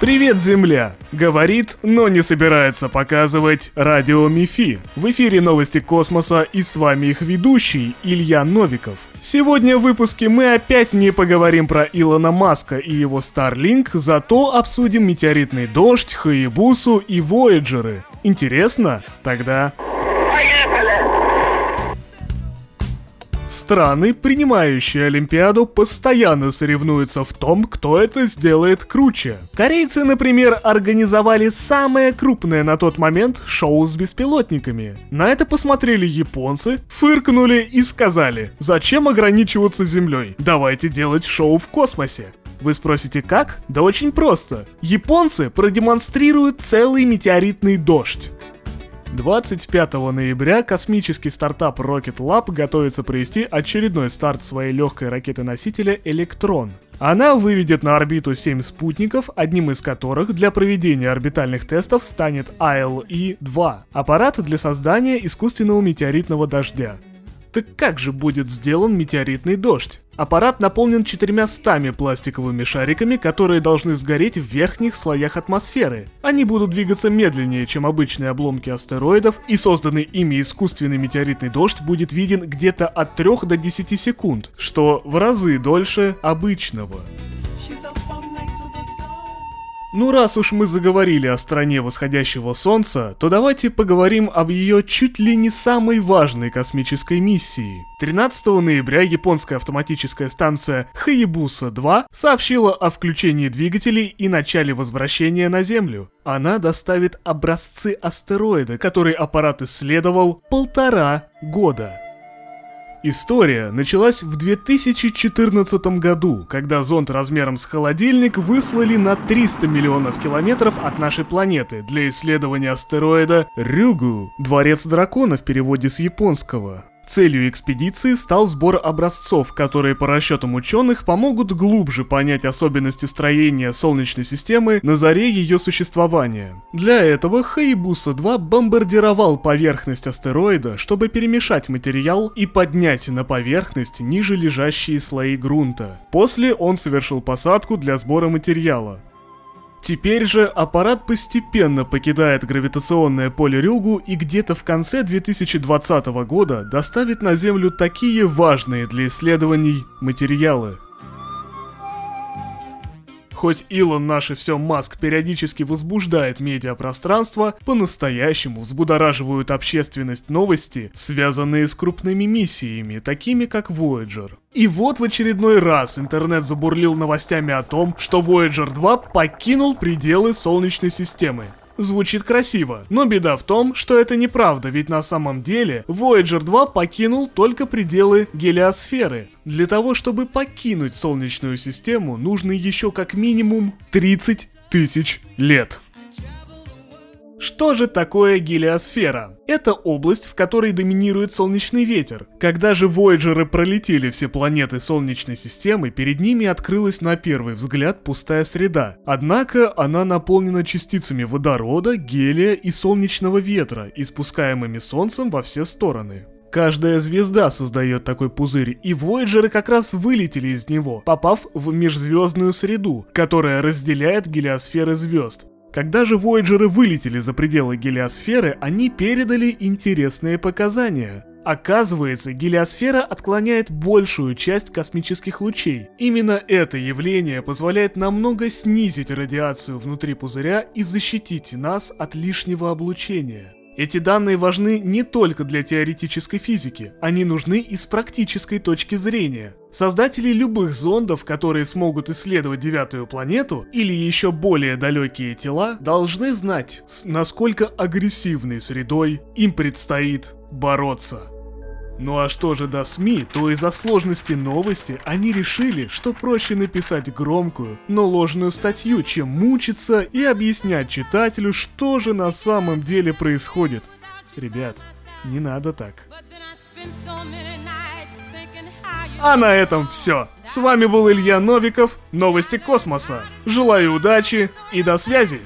Привет, Земля! Говорит, но не собирается показывать радио МИФИ. В эфире новости космоса и с вами их ведущий Илья Новиков. Сегодня в выпуске мы опять не поговорим про Илона Маска и его Starlink, зато обсудим метеоритный дождь, Хаябусу и Вояджеры. Интересно? Тогда Страны, принимающие Олимпиаду, постоянно соревнуются в том, кто это сделает круче. Корейцы, например, организовали самое крупное на тот момент шоу с беспилотниками. На это посмотрели японцы, фыркнули и сказали, зачем ограничиваться Землей, давайте делать шоу в космосе. Вы спросите, как? Да очень просто. Японцы продемонстрируют целый метеоритный дождь. 25 ноября космический стартап Rocket Lab готовится провести очередной старт своей легкой ракеты-носителя «Электрон». Она выведет на орбиту 7 спутников, одним из которых для проведения орбитальных тестов станет ILE-2 – аппарат для создания искусственного метеоритного дождя. Так как же будет сделан метеоритный дождь? Аппарат наполнен четырьмя стами пластиковыми шариками, которые должны сгореть в верхних слоях атмосферы. Они будут двигаться медленнее, чем обычные обломки астероидов, и созданный ими искусственный метеоритный дождь будет виден где-то от 3 до 10 секунд, что в разы дольше обычного. Ну раз уж мы заговорили о стране восходящего солнца, то давайте поговорим об ее чуть ли не самой важной космической миссии. 13 ноября японская автоматическая станция Хаябуса-2 сообщила о включении двигателей и начале возвращения на Землю. Она доставит образцы астероида, который аппарат исследовал полтора года. История началась в 2014 году, когда зонд размером с холодильник выслали на 300 миллионов километров от нашей планеты для исследования астероида Рюгу, Дворец дракона в переводе с японского. Целью экспедиции стал сбор образцов, которые по расчетам ученых помогут глубже понять особенности строения Солнечной системы на заре ее существования. Для этого Хаябуса-2 бомбардировал поверхность астероида, чтобы перемешать материал и поднять на поверхность ниже лежащие слои грунта. После он совершил посадку для сбора материала. Теперь же аппарат постепенно покидает гравитационное поле Рюгу и где-то в конце 2020 года доставит на Землю такие важные для исследований материалы. Хоть Илон наш и все Маск периодически возбуждает медиапространство, по-настоящему взбудораживают общественность новости, связанные с крупными миссиями, такими как Voyager. И вот в очередной раз интернет забурлил новостями о том, что Voyager 2 покинул пределы Солнечной системы. Звучит красиво, но беда в том, что это неправда, ведь на самом деле Voyager 2 покинул только пределы гелиосферы. Для того, чтобы покинуть Солнечную систему, нужно еще как минимум 30 тысяч лет. Что же такое гелиосфера? Это область, в которой доминирует солнечный ветер. Когда же Вояджеры пролетели все планеты Солнечной системы, перед ними открылась на первый взгляд пустая среда. Однако она наполнена частицами водорода, гелия и солнечного ветра, испускаемыми Солнцем во все стороны. Каждая звезда создает такой пузырь, и Вояджеры как раз вылетели из него, попав в межзвездную среду, которая разделяет гелиосферы звезд. Когда же Вояджеры вылетели за пределы гелиосферы, они передали интересные показания. Оказывается, гелиосфера отклоняет большую часть космических лучей. Именно это явление позволяет намного снизить радиацию внутри пузыря и защитить нас от лишнего облучения. Эти данные важны не только для теоретической физики, они нужны и с практической точки зрения. Создатели любых зондов, которые смогут исследовать девятую планету или еще более далекие тела, должны знать, с насколько агрессивной средой им предстоит бороться. Ну а что же до СМИ, то из-за сложности новости они решили, что проще написать громкую, но ложную статью, чем мучиться и объяснять читателю, что же на самом деле происходит. Ребят, не надо так. А на этом все. С вами был Илья Новиков, Новости космоса. Желаю удачи и до связи.